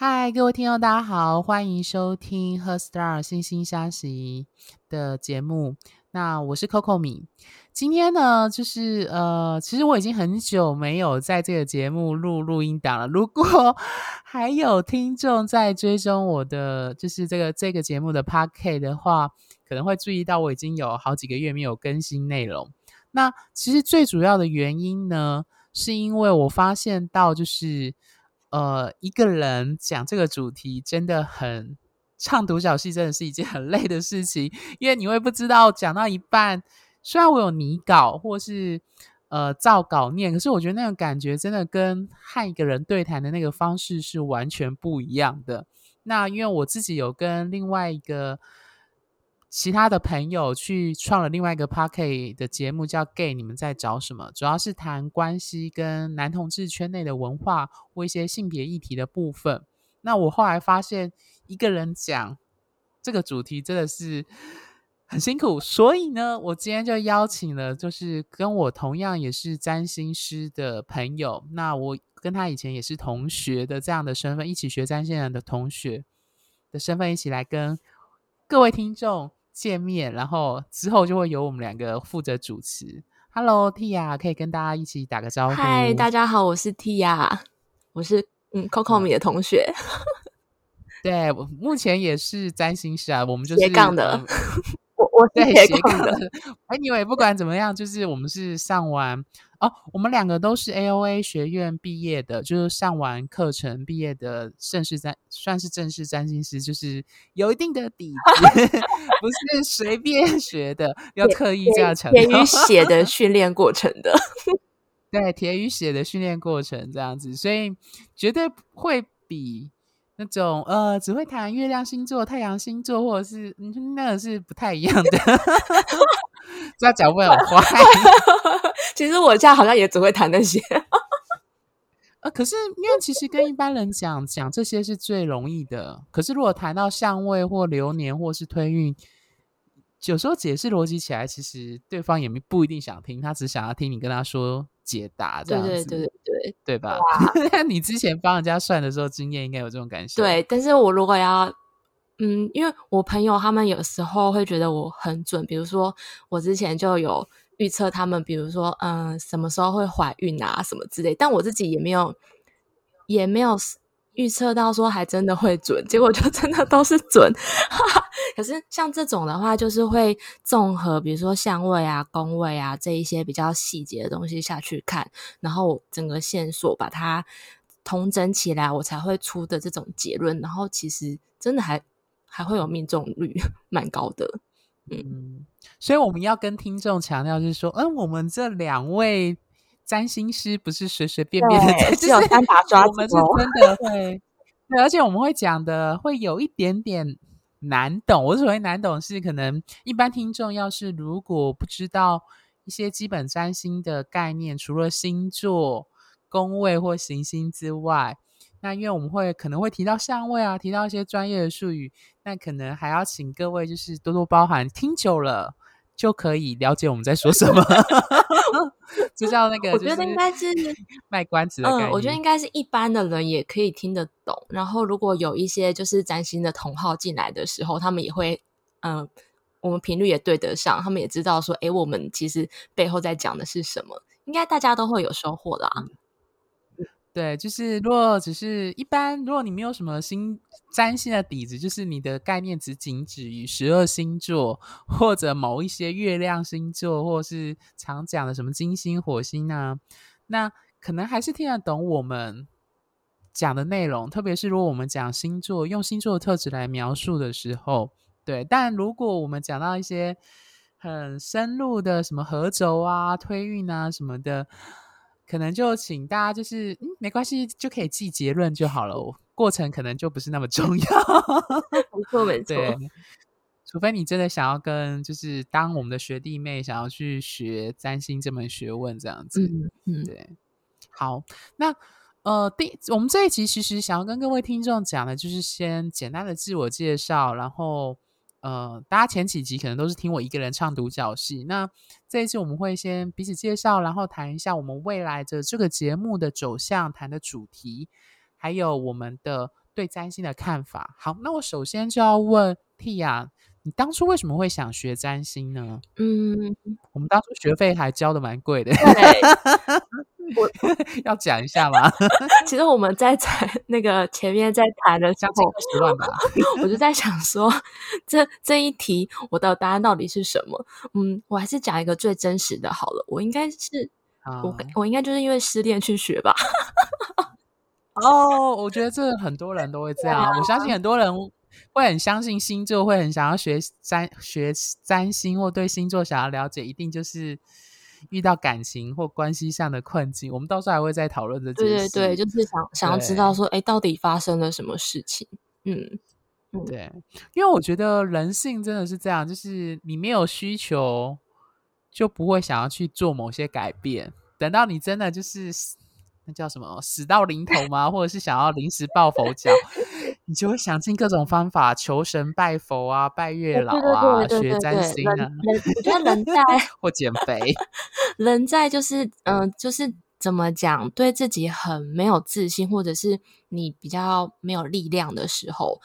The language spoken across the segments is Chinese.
嗨，各位听众，大家好，欢迎收听《Her Star 星星相惜》的节目。那我是 Coco 米。今天呢，就是呃，其实我已经很久没有在这个节目录录音档了。如果 还有听众在追踪我的，就是这个这个节目的 Podcast 的话，可能会注意到我已经有好几个月没有更新内容。那其实最主要的原因呢，是因为我发现到，就是呃，一个人讲这个主题真的很唱独角戏，真的是一件很累的事情，因为你会不知道讲到一半，虽然我有拟稿或是呃照稿念，可是我觉得那种感觉真的跟和一个人对谈的那个方式是完全不一样的。那因为我自己有跟另外一个。其他的朋友去创了另外一个 Podcast 的节目，叫 Gay，你们在找什么？主要是谈关系跟男同志圈内的文化或一些性别议题的部分。那我后来发现，一个人讲这个主题真的是很辛苦，所以呢，我今天就邀请了，就是跟我同样也是占星师的朋友，那我跟他以前也是同学的这样的身份，一起学占星人的同学的身份，一起来跟各位听众。见面，然后之后就会由我们两个负责主持。Hello，Tia，可以跟大家一起打个招呼。嗨，大家好，我是 Tia，我是嗯 Coco 米的同学。对，我目前也是占星师啊，我们就是斜杠的。我我是斜杠的，Anyway，不管怎么样，就是我们是上完哦，我们两个都是 AOA 学院毕业的，就是上完课程毕业的正式占，算是正式占星师，就是有一定的底 子，不是随便学的，要刻意这样强调。铁与血的训练过程的，对，铁与血的训练过程这样子，所以绝对会比。那种呃，只会谈月亮星座、太阳星座，或者是嗯，那个是不太一样的。这样讲会很坏。其实我家好像也只会谈那些。呃，可是因为其实跟一般人讲讲这些是最容易的。可是如果谈到相位或流年或是推运，有时候解释逻辑起来，其实对方也不一定想听，他只想要听你跟他说解答这样子。对对对对。对对吧？你之前帮人家算的时候，经验应该有这种感受。对，但是我如果要，嗯，因为我朋友他们有时候会觉得我很准，比如说我之前就有预测他们，比如说嗯，什么时候会怀孕啊，什么之类，但我自己也没有，也没有。预测到说还真的会准，结果就真的都是准。可是像这种的话，就是会综合，比如说相位啊、宫位啊这一些比较细节的东西下去看，然后整个线索把它统整起来，我才会出的这种结论。然后其实真的还还会有命中率蛮高的。嗯，嗯，所以我们要跟听众强调，就是说，嗯，我们这两位。占星师不是随随便便的，只有单把抓，我们是真的会，对，而且我们会讲的会有一点点难懂。我所谓难懂是，可能一般听众要是如果不知道一些基本占星的概念，除了星座、宫位或行星之外，那因为我们会可能会提到相位啊，提到一些专业的术语，那可能还要请各位就是多多包涵，听久了。就可以了解我们在说什么，就叫那个，我觉得应该是卖关子的我觉得应该是一般的人也可以听得懂。然后，如果有一些就是占星的同好进来的时候，他们也会，嗯、呃，我们频率也对得上，他们也知道说，诶，我们其实背后在讲的是什么，应该大家都会有收获啦。嗯对，就是如果只是一般，如果你没有什么星占星的底子，就是你的概念只仅止于十二星座或者某一些月亮星座，或是常讲的什么金星、火星啊，那可能还是听得懂我们讲的内容。特别是如果我们讲星座，用星座的特质来描述的时候，对。但如果我们讲到一些很深入的什么合轴啊、推运啊什么的。可能就请大家就是嗯，没关系，就可以记结论就好了。过程可能就不是那么重要。没错，没错。对，除非你真的想要跟就是当我们的学弟妹，想要去学占星这门学问这样子。嗯嗯，对。好，那呃，第我们这一集其实想要跟各位听众讲的，就是先简单的自我介绍，然后。呃，大家前几集可能都是听我一个人唱独角戏。那这一次我们会先彼此介绍，然后谈一下我们未来的这个节目的走向，谈的主题，还有我们的对占星的看法。好，那我首先就要问 Tia，你当初为什么会想学占星呢？嗯，我们当初学费还交的蛮贵的。对，我 要讲一下吗？其实我们在在那个前面在谈的时候，十万吧，我就在想说，这这一题我的答案到底是什么？嗯，我还是讲一个最真实的好了。我应该是。我我应该就是因为失恋去学吧。哦，我觉得这很多人都会这样。啊、我相信很多人会很相信星座，会很想要学占学占星，或对星座想要了解，一定就是遇到感情或关系上的困境。我们到时候还会再讨论这件事。对对对，就是想想要知道说，哎，到底发生了什么事情？嗯，嗯对，因为我觉得人性真的是这样，就是你没有需求。就不会想要去做某些改变，等到你真的就是那叫什么死到临头吗？或者是想要临时抱佛脚，你就会想尽各种方法求神拜佛啊，拜月老啊，学占星啊。我觉得人在 或减肥，人在就是嗯、呃，就是怎么讲，对自己很没有自信，或者是你比较没有力量的时候，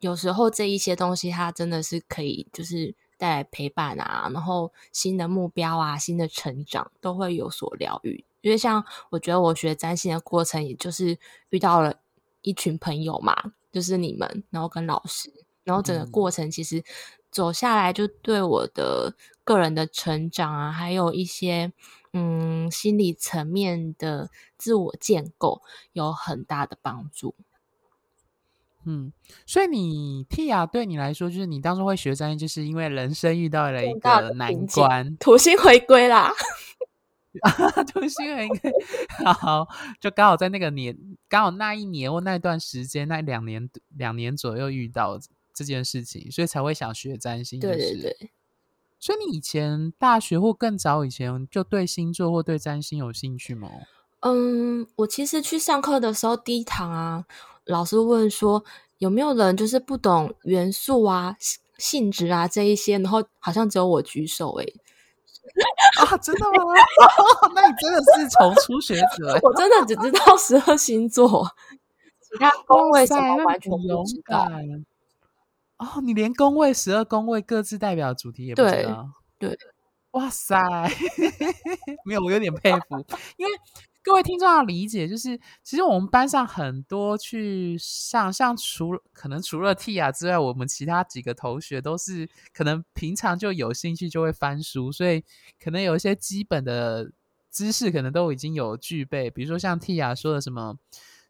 有时候这一些东西它真的是可以就是。带来陪伴啊，然后新的目标啊，新的成长都会有所疗愈。因为像我觉得我学占星的过程，也就是遇到了一群朋友嘛，就是你们，然后跟老师，然后整个过程其实走下来，就对我的个人的成长啊，还有一些嗯心理层面的自我建构有很大的帮助。嗯，所以你 Tia 对你来说，就是你当初会学专业，就是因为人生遇到了一个难关，土星回归啦。土星回归，好，就刚好在那个年，刚好那一年或那段时间，那两年两年左右遇到这件事情，所以才会想学占星。就是。对对对。所以你以前大学或更早以前就对星座或对占星有兴趣吗？嗯，我其实去上课的时候，第一堂啊。老师问说：“有没有人就是不懂元素啊、性质啊这一些？”然后好像只有我举手诶、欸。啊，真的吗？哦，那你真的是从初学者。我真的只知道十二星座，其他宫位什么完全不知道。哦，你连宫位十二宫位各自代表的主题也不知道？对，对哇塞，没有，我有点佩服，因为。各位听众要理解，就是其实我们班上很多去上，像除可能除了 Tia 之外，我们其他几个同学都是可能平常就有兴趣就会翻书，所以可能有一些基本的知识可能都已经有具备。比如说像 Tia 说的什么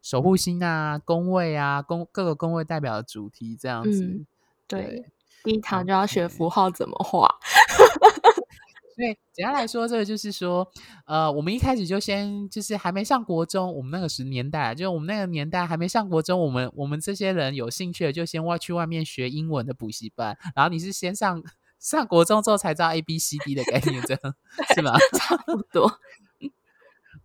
守护星啊、宫位啊、宫各个宫位代表的主题这样子。嗯、对，对，第一堂就要学符号怎么画。所以简单来说，这个就是说，呃，我们一开始就先就是还没上国中，我们那个时年代，就是我们那个年代还没上国中，我们我们这些人有兴趣的，就先外去外面学英文的补习班。然后你是先上上国中之后才知道 A B C D 的概念，这样 是吧？差不多。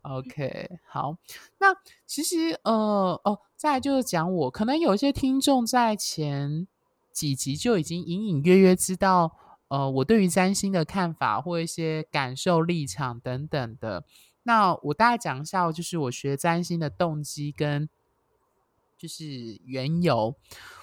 OK，好，那其实呃哦，再来就是讲我，可能有一些听众在前几集就已经隐隐约约知道。呃，我对于占星的看法或一些感受、立场等等的，那我大概讲一下，就是我学占星的动机跟就是缘由。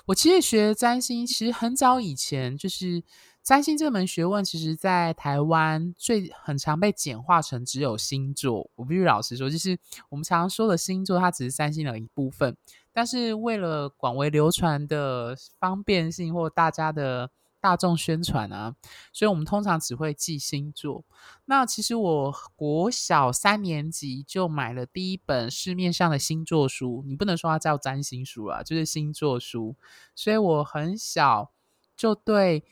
我其实学占星，其实很早以前，就是占星这门学问，其实在台湾最很常被简化成只有星座。我必须老实说，就是我们常常说的星座，它只是占星的一部分。但是为了广为流传的方便性或大家的。大众宣传啊，所以我们通常只会记星座。那其实我国小三年级就买了第一本市面上的星座书，你不能说它叫占星书啊，就是星座书。所以我很小就对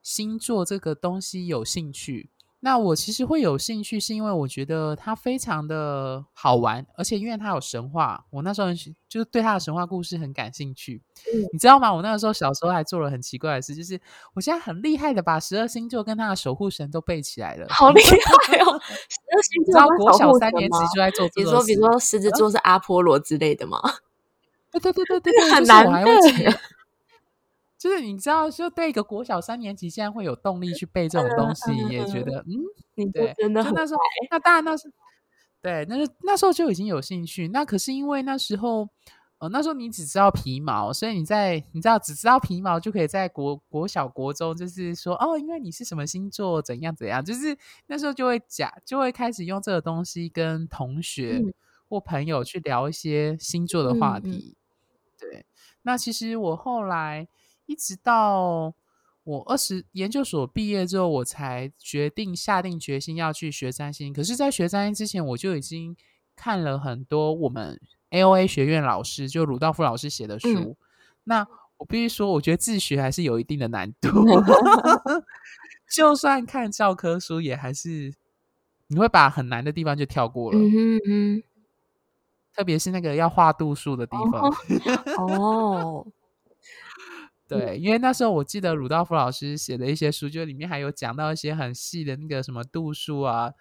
星座这个东西有兴趣。那我其实会有兴趣，是因为我觉得它非常的好玩，而且因为它有神话，我那时候就是对它的神话故事很感兴趣。嗯，你知道吗？我那个时候小时候还做了很奇怪的事，就是我现在很厉害的把十二星座跟它的守护神都背起来了，好厉害哦！十二星座，你知道国小三年级就在做，比如说比如说狮子座是阿波罗之类的吗？对对对对对对，很难背。就是 你知道，就对一个国小三年级，现在会有动力去背这种东西，嗯、也觉得嗯，对，就那时候，那当然那是对，那是那时候就已经有兴趣。那可是因为那时候，呃，那时候你只知道皮毛，所以你在你知道只知道皮毛就可以在国国小国中，就是说哦，因为你是什么星座，怎样怎样，就是那时候就会讲，就会开始用这个东西跟同学或朋友去聊一些星座的话题。对，那其实我后来一直到我二十研究所毕业之后，我才决定下定决心要去学占星。可是，在学占星之前，我就已经看了很多我们。AOA 学院老师就鲁道夫老师写的书，嗯、那我必须说，我觉得自学还是有一定的难度。就算看教科书，也还是你会把很难的地方就跳过了。嗯哼嗯，特别是那个要画度数的地方。哦，对，因为那时候我记得鲁道夫老师写的一些书，就里面还有讲到一些很细的那个什么度数啊。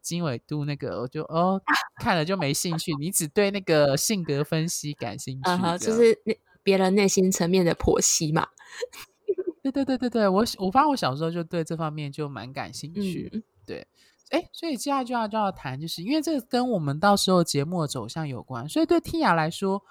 经纬度那个，我就哦看了就没兴趣。你只对那个性格分析感兴趣，嗯、就是那别人内心层面的剖析嘛。对对对对对，我我发现我小时候就对这方面就蛮感兴趣。嗯、对，哎，所以接下来就要就要谈，就是因为这个跟我们到时候节目的走向有关。所以对 Tia 来说，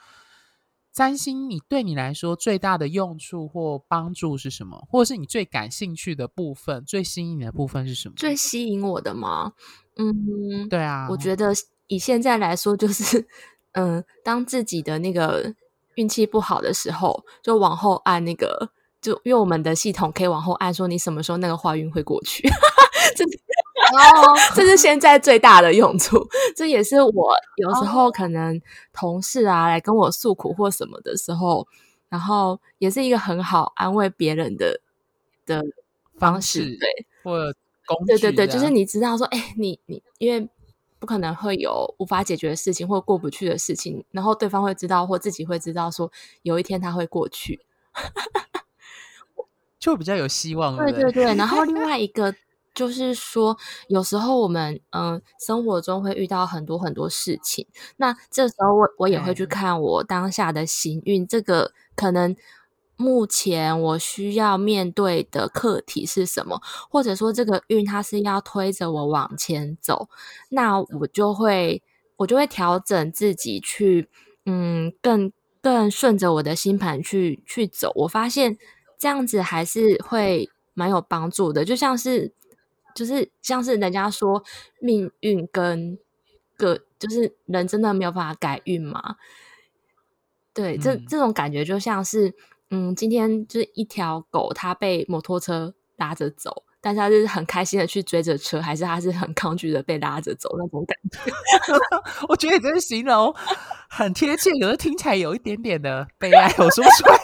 占星你对你来说最大的用处或帮助是什么？或者是你最感兴趣的部分、最吸引你的部分是什么？最吸引我的吗？嗯，对啊，我觉得以现在来说，就是嗯，当自己的那个运气不好的时候，就往后按那个，就因为我们的系统可以往后按，说你什么时候那个花运会过去，这是哦，这是现在最大的用处。这也是我有时候可能同事啊来跟我诉苦或什么的时候，然后也是一个很好安慰别人的的方式，对，或。对对对，就是你知道说，哎，你你因为不可能会有无法解决的事情或过不去的事情，然后对方会知道或自己会知道说，有一天他会过去，就比较有希望。对对对，然后另外一 个就是说，有时候我们嗯生活中会遇到很多很多事情，那这时候我我也会去看我当下的行运，这个可能。目前我需要面对的课题是什么？或者说这个运它是要推着我往前走，那我就会我就会调整自己去，嗯，更更顺着我的星盘去去走。我发现这样子还是会蛮有帮助的，就像是就是像是人家说命运跟个就是人真的没有办法改运嘛？对，这这种感觉就像是。嗯，今天就是一条狗，它被摩托车拉着走，但是它就是很开心的去追着车，还是它是很抗拒的被拉着走那种感觉？我觉得你这个形容很贴切，可是听起来有一点点的悲哀，我说不出来。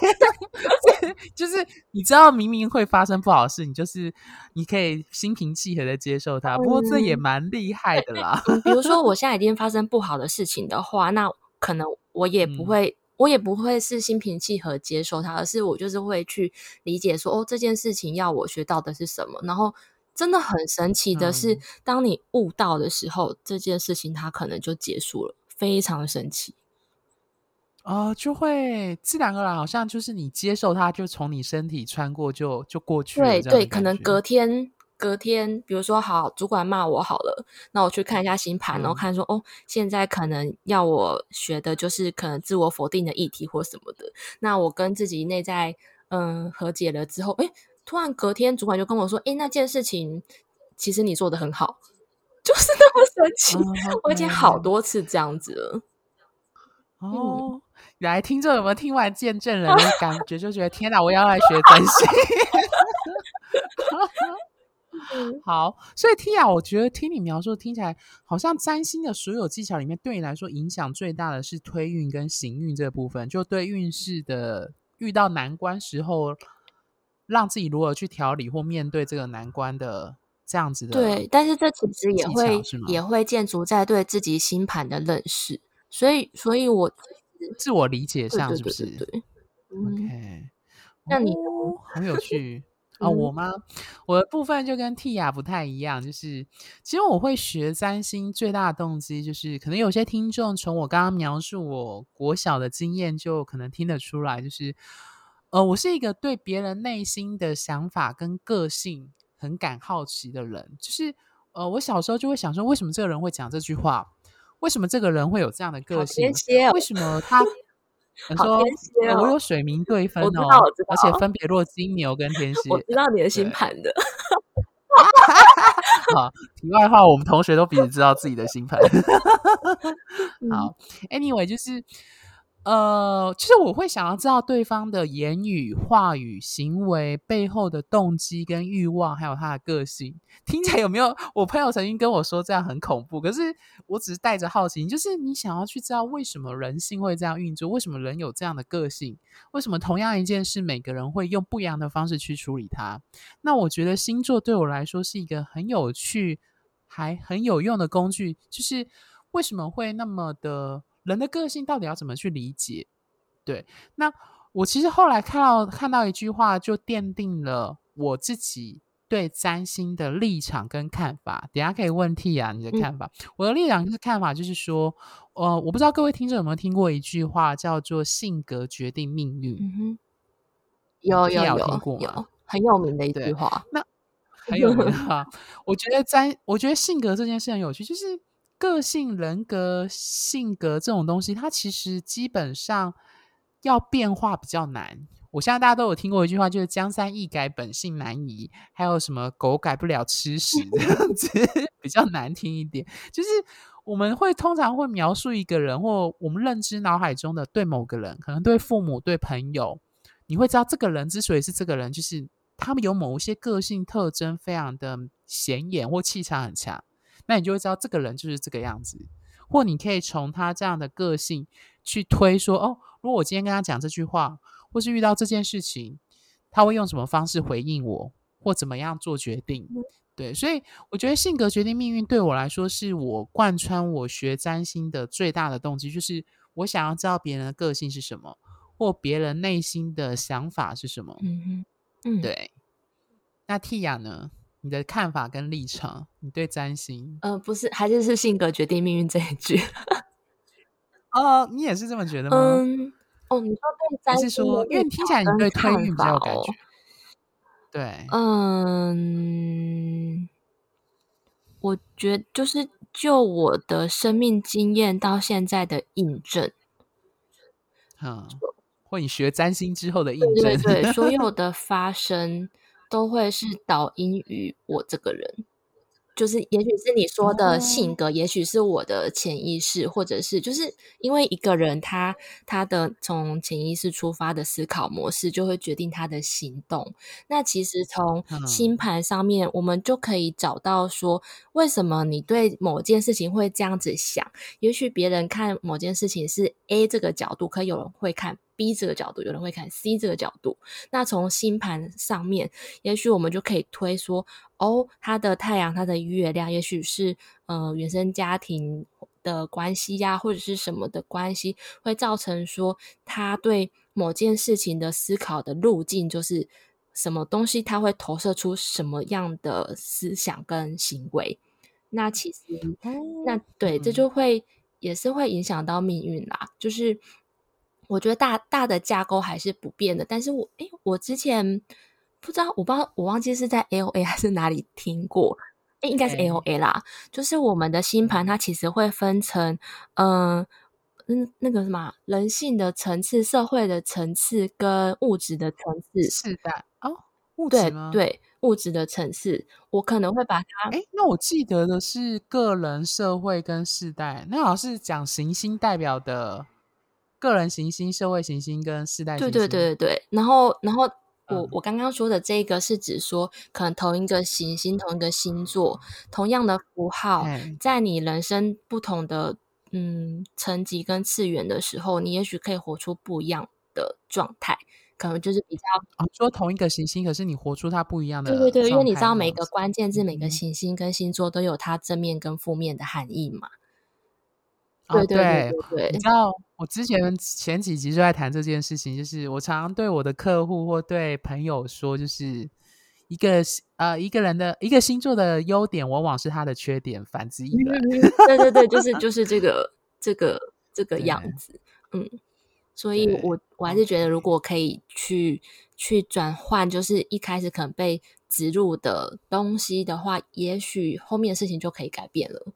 就是你知道，明明会发生不好的事，你就是你可以心平气和的接受它。不过这也蛮厉害的啦。嗯，比如说，我现在已经发生不好的事情的话，那可能我也不会。嗯我也不会是心平气和接受它，而是我就是会去理解说，哦，这件事情要我学到的是什么。然后真的很神奇的是，嗯、当你悟到的时候，这件事情它可能就结束了，非常的神奇。哦，就会自然而然，好像就是你接受它，就从你身体穿过就，就就过去了。对对，可能隔天。隔天，比如说好，主管骂我好了，那我去看一下星盘，然后看说，哦，现在可能要我学的就是可能自我否定的议题或什么的。那我跟自己内在嗯和解了之后，哎，突然隔天主管就跟我说，诶，那件事情其实你做得很好，就是那么神奇。哦、我已经好多次这样子了。哦，嗯、来听众有没有听完见证人的感觉，就觉得天哪，我要来学占星。好，所以 Tia，我觉得听你描述听起来，好像占星的所有技巧里面，对你来说影响最大的是推运跟行运这部分，就对运势的遇到难关时候，让自己如何去调理或面对这个难关的这样子的。对，但是这其实也会也会建筑在对自己星盘的认识，所以，所以我自我理解上是不是？，OK，那你很有趣。啊、哦，我吗？我的部分就跟 Tia 不太一样，就是其实我会学占星最大的动机，就是可能有些听众从我刚刚描述我国小的经验，就可能听得出来，就是呃，我是一个对别人内心的想法跟个性很感好奇的人，就是呃，我小时候就会想说，为什么这个人会讲这句话？为什么这个人会有这样的个性？哦、为什么他？你说、哦欸、我有水明对分哦，而且分别落金牛跟天蝎。我知道你的星盘的。好，题外话，我们同学都彼此知道自己的星盘。好，Anyway，就是。呃，其实我会想要知道对方的言语、话语、行为背后的动机跟欲望，还有他的个性。听起来有没有？我朋友曾经跟我说这样很恐怖，可是我只是带着好奇，就是你想要去知道为什么人性会这样运作，为什么人有这样的个性，为什么同样一件事，每个人会用不一样的方式去处理它。那我觉得星座对我来说是一个很有趣还很有用的工具，就是为什么会那么的。人的个性到底要怎么去理解？对，那我其实后来看到看到一句话，就奠定了我自己对占星的立场跟看法。等下可以问 T 啊，你的看法？嗯、我的立场跟看法，就是说，呃，我不知道各位听众有没有听过一句话，叫做“性格决定命运”。嗯哼，有有有，有听过有，很有名的一句话。那很有名的话，我觉得占，我觉得性格这件事很有趣，就是。个性、人格、性格这种东西，它其实基本上要变化比较难。我相信大家都有听过一句话，就是“江山易改，本性难移”。还有什么“狗改不了吃屎”这样子，比较难听一点。就是我们会通常会描述一个人，或我们认知脑海中的对某个人，可能对父母、对朋友，你会知道这个人之所以是这个人，就是他们有某一些个性特征非常的显眼，或气场很强。那你就会知道这个人就是这个样子，或你可以从他这样的个性去推说，哦，如果我今天跟他讲这句话，或是遇到这件事情，他会用什么方式回应我，或怎么样做决定？对，所以我觉得性格决定命运，对我来说是我贯穿我学占星的最大的动机，就是我想要知道别人的个性是什么，或别人内心的想法是什么。嗯哼，嗯，对。那 Tia 呢？你的看法跟立场，你对占星？呃，不是，还是是性格决定命运这一句。哦，你也是这么觉得吗？嗯，哦，你说对占星，是说，因为听起来你对推运比较有感觉。对，嗯，我觉得就是就我的生命经验到现在的印证，嗯，或你学占星之后的印证，对，对对，所 有的发生。都会是导因于我这个人，就是也许是你说的性格，也许是我的潜意识，或者是就是因为一个人他他的从潜意识出发的思考模式，就会决定他的行动。那其实从星盘上面，我们就可以找到说，为什么你对某件事情会这样子想？也许别人看某件事情是 A 这个角度，可有人会看。B 这个角度，有人会看 C 这个角度。那从星盘上面，也许我们就可以推说，哦，他的太阳、他的月亮，也许是呃原生家庭的关系呀，或者是什么的关系，会造成说他对某件事情的思考的路径，就是什么东西，他会投射出什么样的思想跟行为。那其实，那对，这就会也是会影响到命运啦，就是。我觉得大大的架构还是不变的，但是我诶，我之前不知道，我不知道，我忘记是在 AOA 还是哪里听过，诶，应该是 AOA 啦。就是我们的星盘，它其实会分成，嗯、呃，嗯，那个什么，人性的层次、社会的层次跟物质的层次。是的，哦，物质吗？对对，物质的层次，我可能会把它。诶，那我记得的是个人、社会跟世代，那好像是讲行星代表的。个人行星、社会行星跟世代行星，对对对对对。然后，然后我、嗯、我刚刚说的这个是指说，可能同一个行星、同一个星座、同样的符号，在你人生不同的嗯层级跟次元的时候，你也许可以活出不一样的状态。可能就是比较、啊、说同一个行星，可是你活出它不一样的。对对对，因为你知道每个关键字、嗯、每个行星跟星座都有它正面跟负面的含义嘛。对对对，你知道我之前前几集就在谈这件事情，就是我常常对我的客户或对朋友说，就是一个呃一个人的一个星座的优点，往往是他的缺点，反之亦然。对对对，就是 就是这个这个这个样子，嗯，所以我我还是觉得，如果可以去去转换，就是一开始可能被植入的东西的话，也许后面的事情就可以改变了。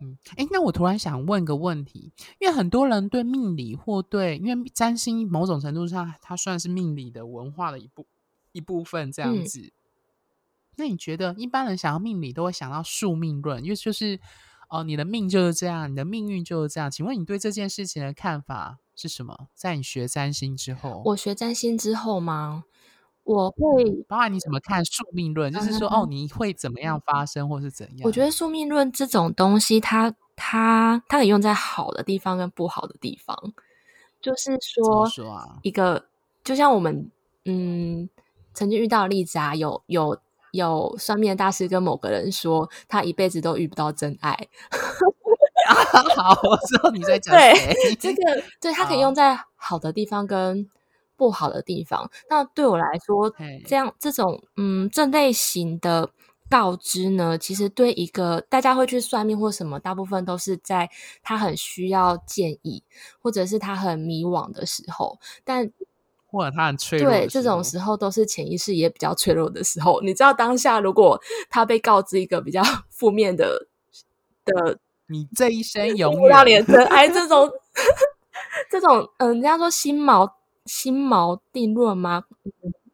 嗯，哎，那我突然想问个问题，因为很多人对命理或对，因为占星某种程度上它算是命理的文化的一部一部分这样子。嗯、那你觉得一般人想要命理都会想到宿命论，因为就是哦、呃，你的命就是这样，你的命运就是这样。请问你对这件事情的看法是什么？在你学占星之后，我学占星之后吗？我会，包含你怎么看宿命论，就是说，哦，你会怎么样发生，或是怎样？我觉得宿命论这种东西它，它它它可以用在好的地方跟不好的地方。就是说，说啊、一个就像我们嗯曾经遇到的例子啊，有有有算命的大师跟某个人说，他一辈子都遇不到真爱。好，我知道你在讲对这个，对，它可以用在好的地方跟。不好的地方，那对我来说，这样这种嗯，这类型的告知呢，其实对一个大家会去算命或什么，大部分都是在他很需要建议，或者是他很迷惘的时候，但或者他很脆弱，对这种时候都是潜意识也比较脆弱的时候。你知道，当下如果他被告知一个比较 负面的的，你这一生 永远要连真爱这种 这种，嗯，人家说心锚。心锚定论吗？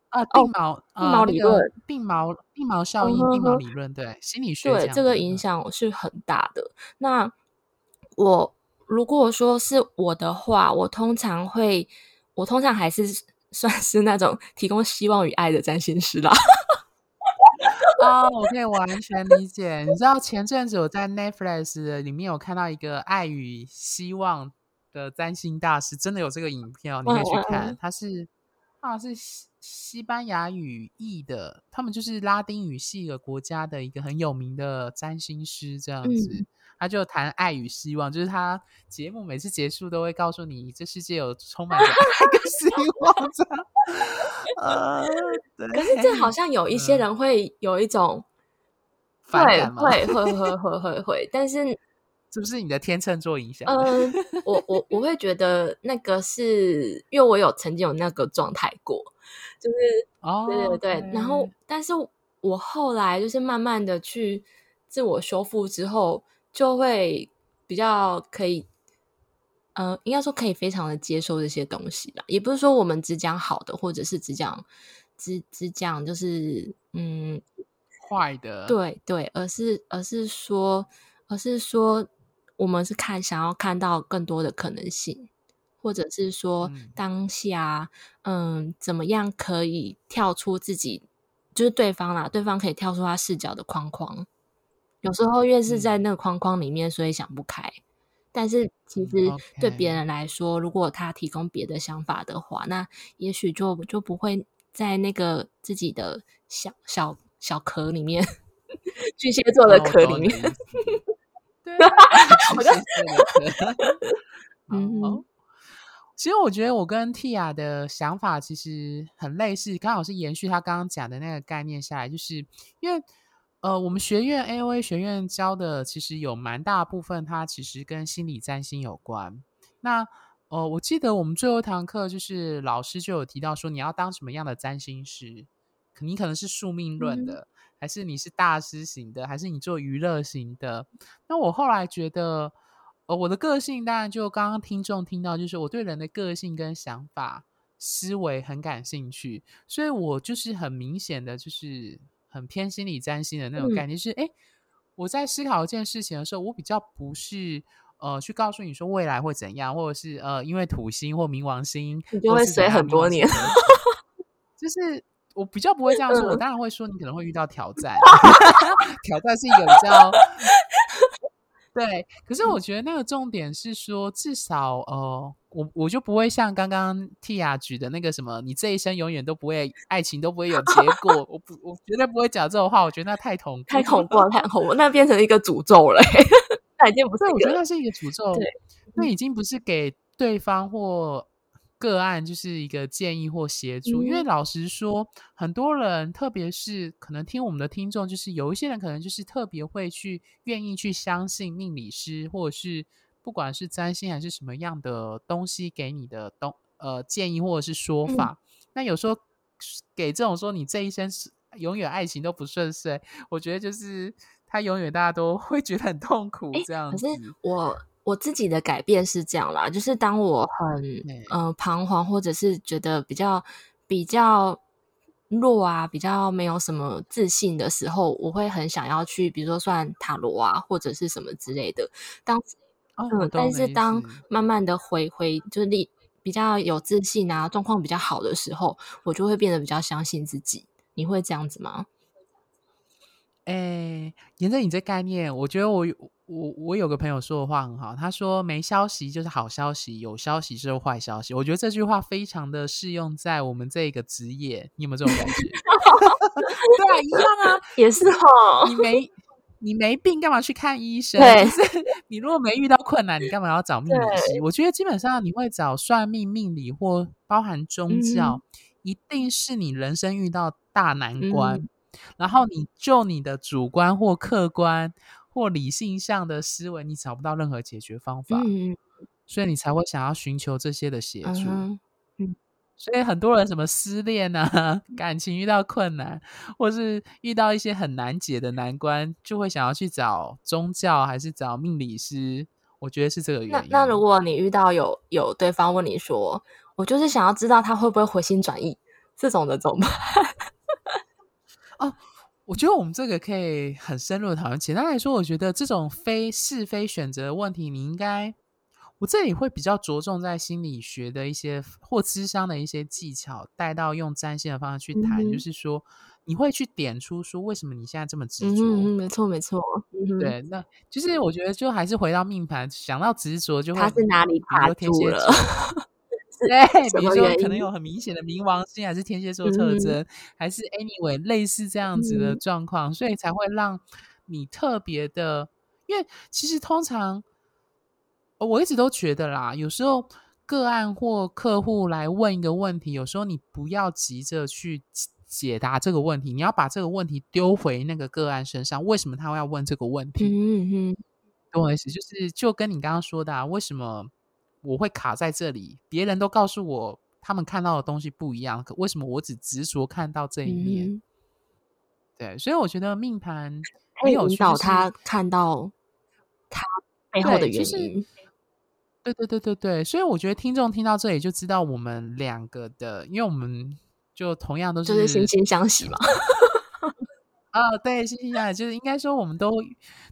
啊，定锚，定锚理论，定锚，定锚效应，定锚理论，对，心理学对这个影响是很大的。那我如果说是我的话，我通常会，我通常还是算 是那种提供希望与爱的占星师啦。啊，我可以完全理解。你知道前阵子我在 Netflix 里面有看到一个爱与希望。的占星大师真的有这个影片哦，你可以去看。他是啊，是西西班牙语译的，他们就是拉丁语系的国家的一个很有名的占星师，这样子。嗯、他就谈爱与希望，就是他节目每次结束都会告诉你，这世界有充满着 爱跟希望这样。呃，对。可是这好像有一些人会有一种反感吗？会会会会会会，但是。是不是你的天秤座影响？嗯，我我我会觉得那个是因为我有曾经有那个状态过，就是哦，对对对。Okay. 然后，但是我后来就是慢慢的去自我修复之后，就会比较可以，嗯、呃，应该说可以非常的接受这些东西啦。也不是说我们只讲好的，或者是只讲只只讲就是嗯坏的，对对，而是而是说而是说。我们是看想要看到更多的可能性，或者是说当下，嗯，嗯，怎么样可以跳出自己，就是对方啦，对方可以跳出他视角的框框。有时候越是在那个框框里面，所以想不开。但是其实对别人来说，如果他提供别的想法的话，那也许就就不会在那个自己的小小小壳里面，巨蟹座的壳里面。我就 嗯，其实我觉得我跟 Tia 的想法其实很类似，刚好是延续他刚刚讲的那个概念下来，就是因为呃，我们学院 AOA 学院教的其实有蛮大部分，它其实跟心理占星有关。那呃，我记得我们最后一堂课就是老师就有提到说，你要当什么样的占星师？你可能是宿命论的。嗯还是你是大师型的，还是你做娱乐型的？那我后来觉得，呃，我的个性当然就刚刚听众听到，就是我对人的个性跟想法、思维很感兴趣，所以我就是很明显的就是很偏心理占星的那种感觉，是哎、嗯，我在思考一件事情的时候，我比较不是呃去告诉你说未来会怎样，或者是呃因为土星或冥王星，你就会随很多年，就是。我比较不会这样说，我当然会说你可能会遇到挑战，挑战是一个比较 对。可是我觉得那个重点是说，至少呃，我我就不会像刚刚 Tia 举的那个什么，你这一生永远都不会爱情都不会有结果。我不，我绝对不会讲这种话。我觉得那太恐怖，太恐怖了，太恐怖，那变成一个诅咒了。那已经不是，我觉得那是一个诅咒，对，那已经不是给对方或。个案就是一个建议或协助，因为老实说，很多人，特别是可能听我们的听众，就是有一些人可能就是特别会去愿意去相信命理师，或者是不管是占星还是什么样的东西给你的东呃建议或者是说法。那有时候给这种说你这一生是永远爱情都不顺遂，我觉得就是他永远大家都会觉得很痛苦这样子。可是我我自己的改变是这样啦，就是当我很嗯、呃、彷徨，或者是觉得比较比较弱啊，比较没有什么自信的时候，我会很想要去，比如说算塔罗啊，或者是什么之类的。当、哦、嗯，但是当慢慢的回回就是你比较有自信啊，状况比较好的时候，我就会变得比较相信自己。你会这样子吗？哎，沿着你这概念，我觉得我我我有个朋友说的话很好，他说没消息就是好消息，有消息就是坏消息。我觉得这句话非常的适用在我们这个职业，你有没有这种感觉？对啊，一样啊，也是哈。你没你没病干嘛去看医生？对，就是你如果没遇到困难，你干嘛要找命理师？我觉得基本上你会找算命、命理或包含宗教，嗯、一定是你人生遇到大难关。嗯然后你就你的主观或客观或理性上的思维，你找不到任何解决方法，嗯、所以你才会想要寻求这些的协助。所以很多人什么失恋啊，感情遇到困难，或是遇到一些很难解的难关，就会想要去找宗教还是找命理师。我觉得是这个原因。那，那如果你遇到有有对方问你说，我就是想要知道他会不会回心转意，这种的怎么办？哦，我觉得我们这个可以很深入的讨论。简单来说，我觉得这种非是非选择的问题，你应该，我这里会比较着重在心理学的一些或智商的一些技巧，带到用占星的方式去谈，嗯、就是说你会去点出说为什么你现在这么执着。嗯，没错没错。嗯、对，那就是我觉得就还是回到命盘，想到执着就会，他是哪里卡住了？对，比如说可能有很明显的冥王星，还是天蝎座特征，嗯、还是 anyway 类似这样子的状况，嗯、所以才会让你特别的。因为其实通常我一直都觉得啦，有时候个案或客户来问一个问题，有时候你不要急着去解答这个问题，你要把这个问题丢回那个个案身上。为什么他会要问这个问题？嗯嗯，懂我意思？就是就跟你刚刚说的，啊，为什么？我会卡在这里，别人都告诉我他们看到的东西不一样，可为什么我只执着看到这一面？嗯、对，所以我觉得命盘很有趣，引导他看到他背后的原因。就是、对对对对对，所以我觉得听众听到这里就知道我们两个的，因为我们就同样都是就是惺惺相惜嘛。啊，对，欣欣啊，就是应该说，我们都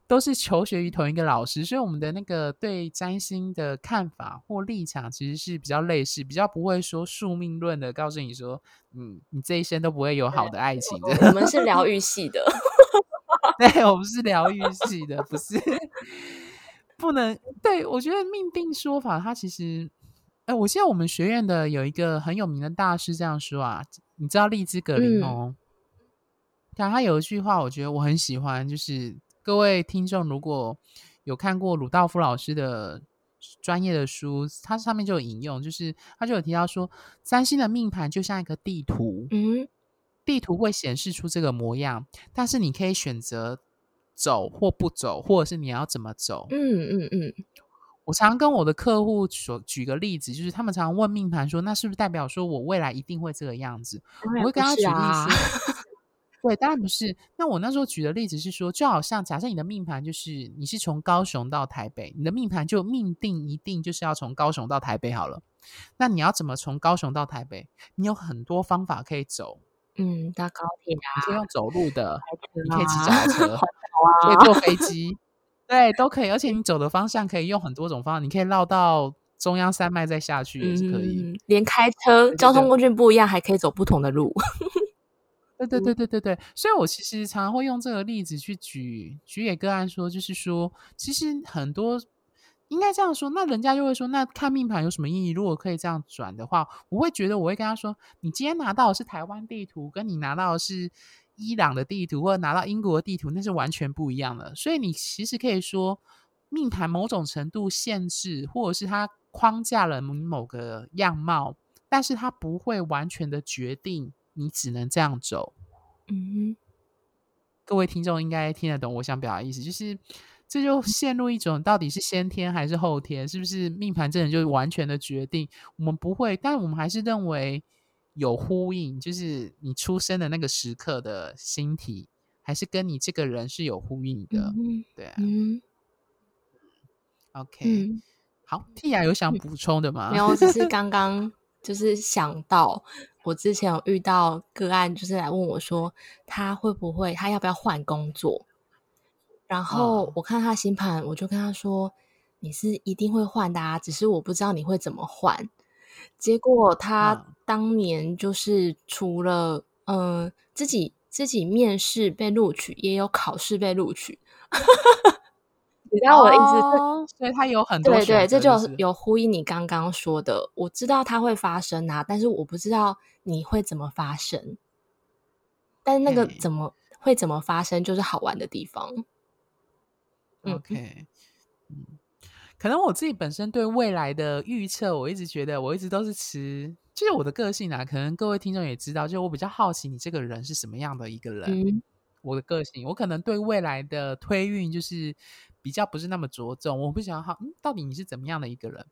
都是求学于同一个老师，所以我们的那个对占星的看法或立场，其实是比较类似，比较不会说宿命论的，告诉你说，嗯，你这一生都不会有好的爱情的。我们是疗愈系的，对，我们是疗愈系的，不是 不能。对，我觉得命定说法，它其实，哎，我记得我们学院的有一个很有名的大师这样说啊，你知道丽兹格林哦？嗯但他有一句话，我觉得我很喜欢，就是各位听众如果有看过鲁道夫老师的专业的书，他上面就有引用，就是他就有提到说，三星的命盘就像一个地图，嗯，地图会显示出这个模样，但是你可以选择走或不走，或者是你要怎么走，嗯嗯嗯。我常跟我的客户所，举个例子，就是他们常问命盘说，那是不是代表说我未来一定会这个样子？我会跟他举例说。对，当然不是。那我那时候举的例子是说，就好像假设你的命盘就是你是从高雄到台北，你的命盘就命定一定就是要从高雄到台北好了。那你要怎么从高雄到台北？你有很多方法可以走，嗯，搭高铁啊，你可以用走路的，啊、你可以骑脚踏车，啊、可以坐飞机，对，都可以。而且你走的方向可以用很多种方法，你可以绕到中央山脉再下去也是可以。嗯、连开车交通工具不一样，还可以走不同的路。对对对对对对，所以我其实常常会用这个例子去举举给个案说，就是说，其实很多应该这样说，那人家就会说，那看命盘有什么意义？如果可以这样转的话，我会觉得我会跟他说，你今天拿到的是台湾地图，跟你拿到的是伊朗的地图，或者拿到英国的地图，那是完全不一样的。所以你其实可以说，命盘某种程度限制，或者是它框架了你某个样貌，但是它不会完全的决定。你只能这样走，嗯哼，各位听众应该听得懂我想表达的意思，就是这就陷入一种到底是先天还是后天，是不是命盘真的就完全的决定？我们不会，但我们还是认为有呼应，就是你出生的那个时刻的星体，还是跟你这个人是有呼应的？嗯、对啊，嗯，OK，、嗯、好，Tia 有想补充的吗？没有，只是刚刚就是想到我之前有遇到个案，就是来问我说他会不会，他要不要换工作？然后我看他星盘，我就跟他说：“你是一定会换的啊，只是我不知道你会怎么换。”结果他当年就是除了嗯、呃、自己自己面试被录取，也有考试被录取。你知道我的意思？哦，所以他有很多对对，这就就是有呼应你刚刚说的。我知道它会发生啊，但是我不知道你会怎么发生。但是那个怎么会怎么发生，就是好玩的地方。OK，嗯，可能我自己本身对未来的预测，我一直觉得我一直都是持，就是我的个性啊。可能各位听众也知道，就我比较好奇你这个人是什么样的一个人。嗯，我的个性，我可能对未来的推运就是比较不是那么着重。我不想好，嗯，到底你是怎么样的一个人？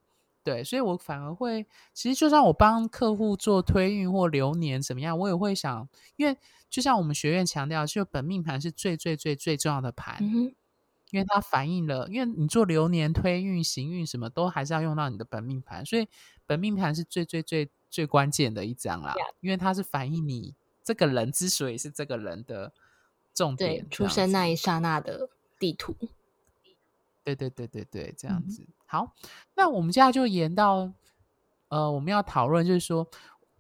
对，所以我反而会，其实就算我帮客户做推运或流年怎么样，我也会想，因为就像我们学院强调，就本命盘是最最最最重要的盘。嗯因为它反映了，因为你做流年推运、行运什么都还是要用到你的本命盘，所以本命盘是最最最最关键的一张啦。因为它是反映你这个人之所以是这个人的重点，对，出生那一刹那的地图。对对对对对，这样子。嗯、好，那我们现在就延到，呃，我们要讨论就是说。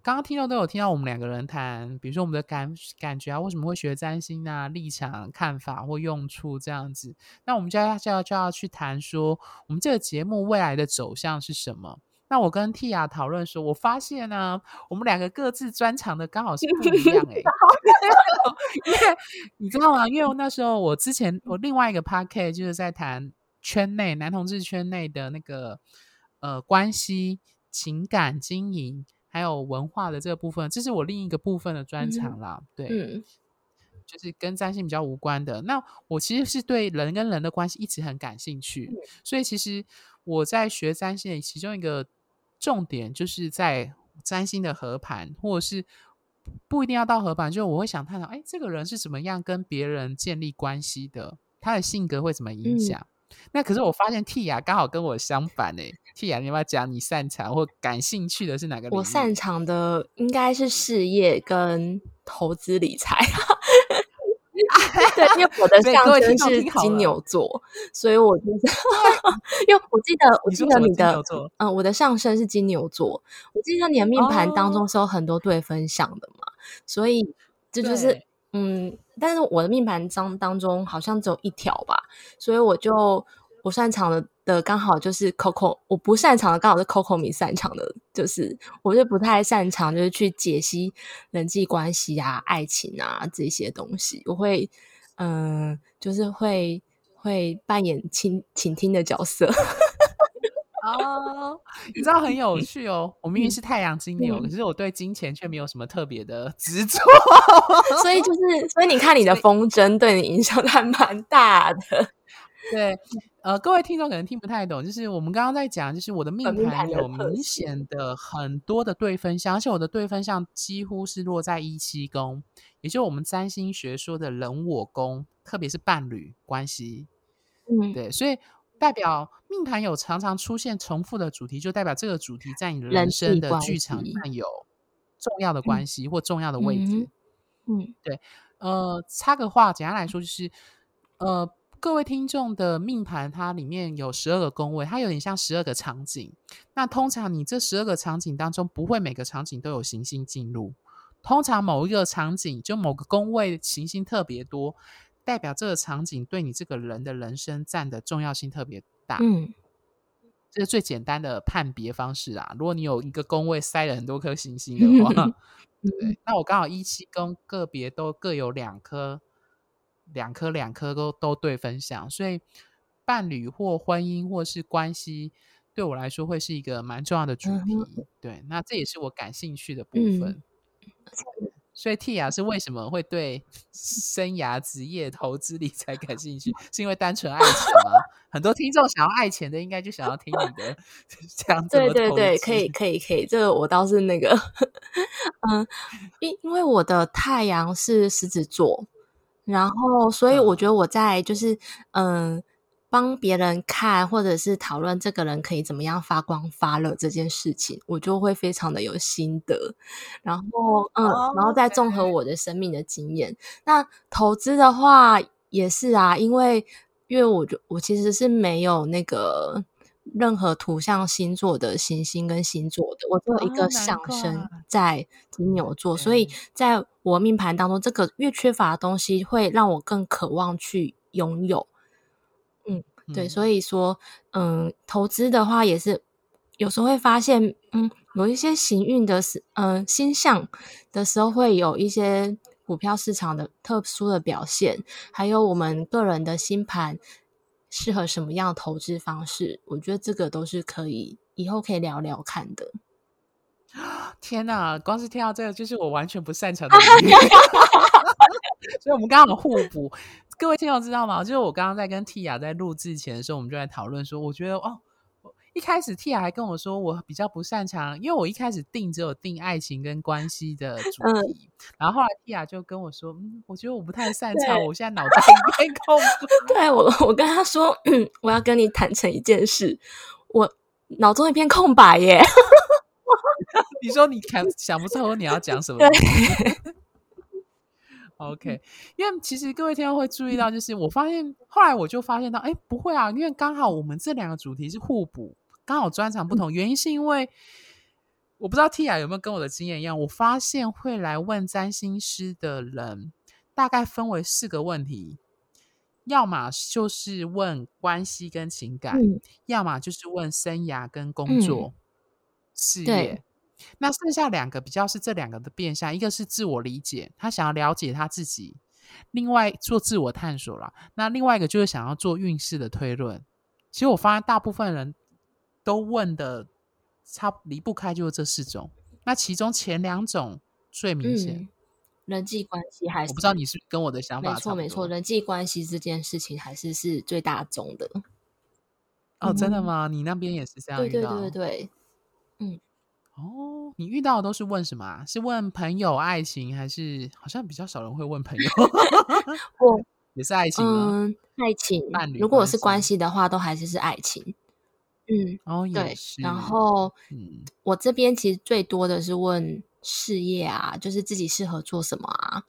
刚刚听众都有听到我们两个人谈，比如说我们的感感觉啊，为什么会学占星啊，立场、看法或用处这样子。那我们就要就要就要去谈说，我们这个节目未来的走向是什么？那我跟 Tia 讨论说，我发现呢、啊，我们两个各自专长的刚好是不一样诶 欸。因为你知道吗？因为那时候我之前我另外一个 Podcast 就是在谈圈内男同志圈内的那个呃关系、情感经营。还有文化的这个部分，这是我另一个部分的专长啦。嗯、对，嗯、就是跟占星比较无关的。那我其实是对人跟人的关系一直很感兴趣，嗯、所以其实我在学占星的其中一个重点，就是在占星的合盘，或者是不一定要到合盘，就是我会想探讨，哎，这个人是怎么样跟别人建立关系的，他的性格会怎么影响？嗯那可是我发现 Tia 刚好跟我相反诶，Tia 你要不要讲你擅长或感兴趣的是哪个？我擅长的应该是事业跟投资理财。对，因为我的上升是金牛座，所以我就是 因为我记得我记得你的嗯，我的上升是金牛座，我记得你的命盘当中是有很多对分享的嘛，所以这就是。嗯，但是我的命盘当当中好像只有一条吧，所以我就我擅长的的刚好就是 Coco，我不擅长的刚好是 Coco 米擅长的，就是我就不太擅长就是去解析人际关系啊、爱情啊这些东西，我会嗯、就是会会扮演倾倾听的角色。哦，你知道很有趣哦。我明明是太阳金牛，嗯、可是我对金钱却没有什么特别的执着。所以就是，所以你看你的风筝对你影响还蛮大的。对，呃，各位听众可能听不太懂，就是我们刚刚在讲，就是我的命盘有明显的很多的对分相，而且我的对分相几乎是落在一七宫，也就是我们占星学说的人我宫，特别是伴侣关系。嗯，对，所以。代表命盘有常常出现重复的主题，就代表这个主题在你人生的剧场上有重要的关系或重要的位置。嗯，嗯对。呃，插个话，简单来说就是，呃，各位听众的命盘它里面有十二个宫位，它有点像十二个场景。那通常你这十二个场景当中，不会每个场景都有行星进入，通常某一个场景就某个宫位行星特别多。代表这个场景对你这个人的人生占的重要性特别大，嗯，这是最简单的判别方式啊。如果你有一个宫位塞了很多颗星星的话，对，那我刚好一七宫个别都各有两颗，两颗两颗都都对分享，所以伴侣或婚姻或是关系对我来说会是一个蛮重要的主题。嗯、对，那这也是我感兴趣的部分。嗯所以 Tia 是为什么会对 生涯、职业、投资、理财感兴趣？是因为单纯爱钱吗？很多听众想要爱钱的，应该就想要听你的 这样子。对对对，可以可以可以，这个我倒是那个，嗯，因因为我的太阳是狮子座，然后，所以我觉得我在就是嗯。呃帮别人看，或者是讨论这个人可以怎么样发光发热这件事情，我就会非常的有心得。然后，嗯，oh, 然后再综合我的生命的经验。那投资的话也是啊，因为因为我就我其实是没有那个任何图像星座的行星跟星座的，我只有一个上升在金牛座，oh, 所以在我命盘当中，这个越缺乏的东西，会让我更渴望去拥有。对，所以说，嗯，投资的话也是有时候会发现，嗯，有一些行运的时，嗯，星象的时候会有一些股票市场的特殊的表现，还有我们个人的星盘适合什么样的投资方式，我觉得这个都是可以以后可以聊聊看的。天哪，光是听到这个就是我完全不擅长的领域，所以我们刚好互补。各位听友知道吗？就是我刚刚在跟 Tia 在录制前的时候，我们就在讨论说，我觉得哦，一开始 Tia 还跟我说我比较不擅长，因为我一开始定只有定爱情跟关系的主题，嗯、然后后来 Tia 就跟我说，嗯，我觉得我不太擅长，我现在脑袋一片空白。对我，我跟他说，嗯，我要跟你坦诚一件事，我脑中一片空白耶。你说你看想不出你要讲什么？对 OK，因为其实各位听众会注意到，就是我发现后来我就发现到，哎，不会啊，因为刚好我们这两个主题是互补，刚好专长不同。原因是因为我不知道 Tia 有没有跟我的经验一样，我发现会来问占星师的人，大概分为四个问题，要么就是问关系跟情感，嗯、要么就是问生涯跟工作、嗯、事业。那剩下两个比较是这两个的变相，一个是自我理解，他想要了解他自己；另外做自我探索了。那另外一个就是想要做运势的推论。其实我发现大部分人都问的差离不开就是这四种。那其中前两种最明显，嗯、人际关系还是，我不知道你是跟我的想法。没错没错，人际关系这件事情还是是最大宗的。哦，真的吗？嗯、你那边也是这样？对对对对，嗯。哦，你遇到的都是问什么啊？是问朋友、爱情，还是好像比较少人会问朋友？我也是爱情吗？嗯，爱情。伴侣。如果是关系的话，都还是是爱情。嗯，哦，对。也是。然后，嗯，我这边其实最多的是问事业啊，就是自己适合做什么啊，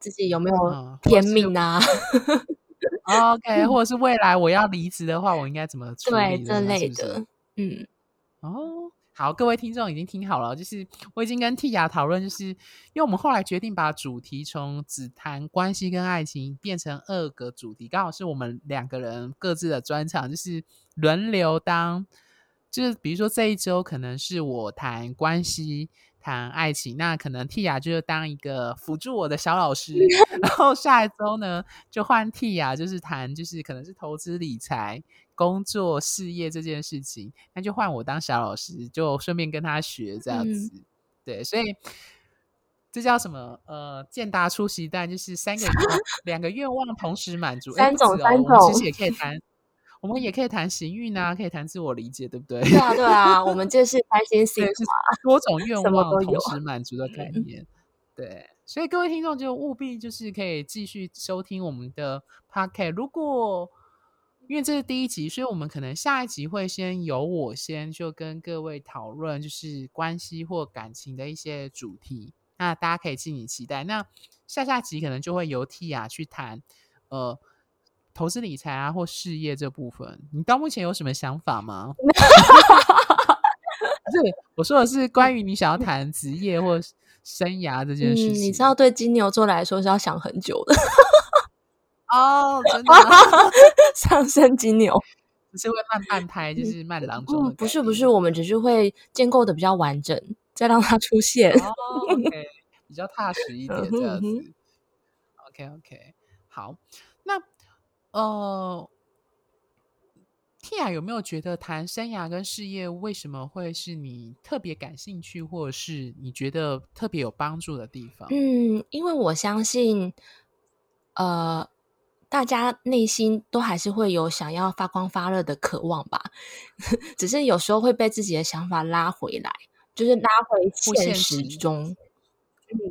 自己有没有天命啊？哦，OK，或者是未来我要离职的话，我应该怎么处理？对，这类的。嗯，哦。好，各位听众已经听好了，就是我已经跟 Tia 讨论，就是因为我们后来决定把主题从只谈关系跟爱情变成二个主题，刚好是我们两个人各自的专长，就是轮流当，就是比如说这一周可能是我谈关系、谈爱情，那可能 Tia 就是当一个辅助我的小老师，然后下一周呢就换 Tia 就是谈，就是可能是投资理财。工作事业这件事情，那就换我当小老师，就顺便跟他学这样子。嗯、对，所以这叫什么？呃，健达出奇蛋，就是三个 两个愿望同时满足。三种，三种。我们其实也可以谈，我们也可以谈行运啊，可以谈自我理解，对不对？对啊，对啊，我们就是开心心，嘛多种愿望同时满足的概念。对，所以各位听众就务必就是可以继续收听我们的 podcast。如果因为这是第一集，所以我们可能下一集会先由我先就跟各位讨论，就是关系或感情的一些主题。那大家可以敬请期待。那下下集可能就会由 Tia 去谈，呃，投资理财啊或事业这部分。你到目前有什么想法吗？不是，我说的是关于你想要谈职业或生涯这件事情。嗯，你知道，对金牛座来说是要想很久的。哦，真的 上升金牛，只是会慢半拍，就是慢郎中、嗯。不是不是，我们只是会建构的比较完整，再让它出现。哦、OK，比较踏实一点这样子。嗯、哼 OK OK，好。那呃，Tia 有没有觉得谈生涯跟事业为什么会是你特别感兴趣，或者是你觉得特别有帮助的地方？嗯，因为我相信，呃。大家内心都还是会有想要发光发热的渴望吧，只是有时候会被自己的想法拉回来，就是拉回现实中，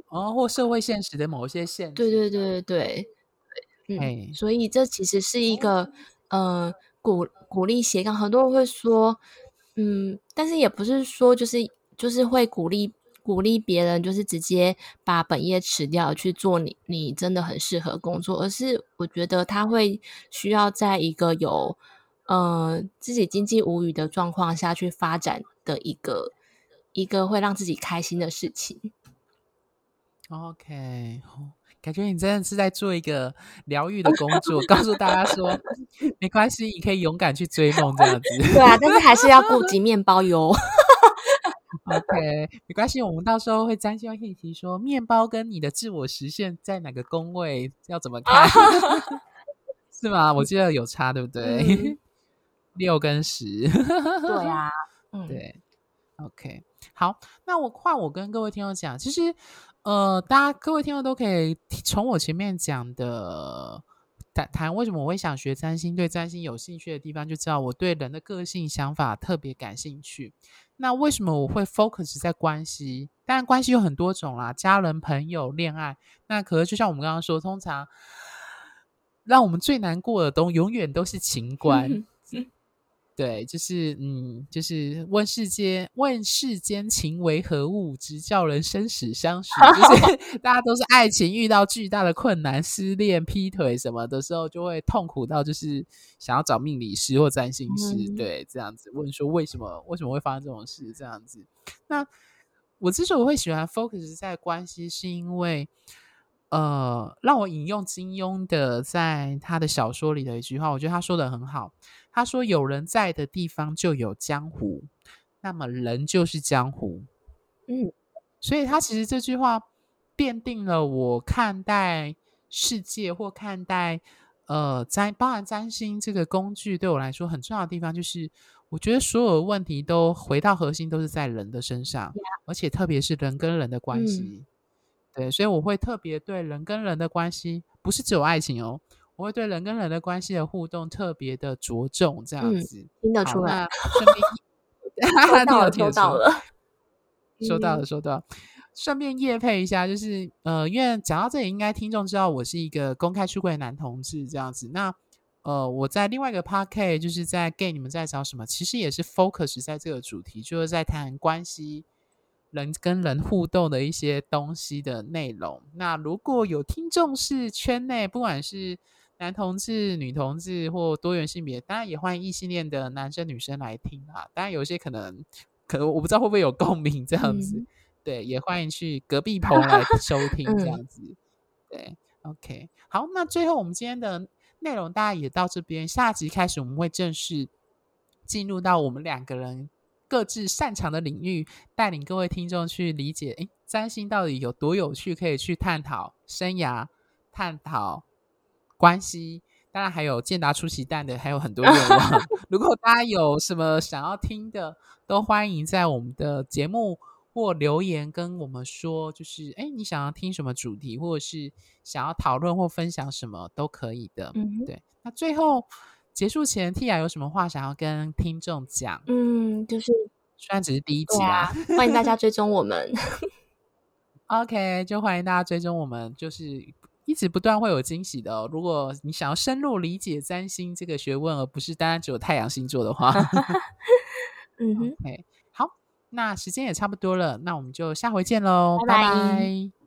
哦，或社会现实的某一些现实。对对对对对，嗯，所以这其实是一个呃鼓鼓励斜杠，很多人会说，嗯，但是也不是说就是就是会鼓励鼓励别人，就是直接把本业辞掉去做你你真的很适合工作，而是我觉得他会需要在一个有呃自己经济无虞的状况下去发展的一个一个会让自己开心的事情。OK。感觉你真的是在做一个疗愈的工作，告诉大家说 没关系，你可以勇敢去追梦这样子。对啊，但是还是要顾及面包哟。OK，没关系，我们到时候会占星会提说，面包跟你的自我实现在哪个宫位要怎么看？是吗？我记得有差，对不对？嗯、六跟十。对啊，嗯，对。OK，好，那我换我跟各位听众讲，其实。呃，大家各位听众都可以从我前面讲的谈谈为什么我会想学占星，对占星有兴趣的地方，就知道我对人的个性想法特别感兴趣。那为什么我会 focus 在关系？当然关系有很多种啦，家人、朋友、恋爱。那可是就像我们刚刚说，通常让我们最难过的东永远都是情 关。对，就是嗯，就是问世间问世间情为何物，直叫人生死相许。就是 大家都是爱情遇到巨大的困难，失恋、劈腿什么的时候，就会痛苦到就是想要找命理师或占星师，嗯、对，这样子问说为什么为什么会发生这种事？这样子。那我之所以会喜欢 focus 在关系，是因为呃，让我引用金庸的在他的小说里的一句话，我觉得他说的很好。他说：“有人在的地方就有江湖，那么人就是江湖。”嗯，所以他其实这句话奠定了我看待世界或看待呃占，包含占星这个工具对我来说很重要的地方，就是我觉得所有的问题都回到核心，都是在人的身上，而且特别是人跟人的关系。嗯、对，所以我会特别对人跟人的关系，不是只有爱情哦。我会对人跟人的关系的互动特别的着重，这样子、嗯、听得出来。顺便，收到了，收到了，收到了，收到了。顺便业配一下，就是呃，因为讲到这里，应该听众知道我是一个公开出柜男同志这样子。那呃，我在另外一个 podcast 就是在 gay 你们在找什么，其实也是 focus 在这个主题，就是在谈关系、人跟人互动的一些东西的内容。那如果有听众是圈内，不管是男同志、女同志或多元性别，当然也欢迎异性恋的男生女生来听啊。当然有些可能，可能我不知道会不会有共鸣这样子。嗯、对，也欢迎去隔壁棚来收 听这样子。嗯、对，OK，好，那最后我们今天的内容大家也到这边，下集开始我们会正式进入到我们两个人各自擅长的领域，带领各位听众去理解，诶，占星到底有多有趣，可以去探讨生涯，探讨。关系，当然还有健达出奇蛋的，还有很多愿望。如果大家有什么想要听的，都欢迎在我们的节目或留言跟我们说。就是，哎，你想要听什么主题，或者是想要讨论或分享什么，都可以的。嗯，对。那最后结束前，Tia 有什么话想要跟听众讲？嗯，就是虽然只是第一集啊，欢迎大家追踪我们。OK，就欢迎大家追踪我们，就是。一直不断会有惊喜的哦。如果你想要深入理解占星这个学问，而不是单单只有太阳星座的话 嗯哼，OK，好，那时间也差不多了，那我们就下回见喽，拜拜。拜拜。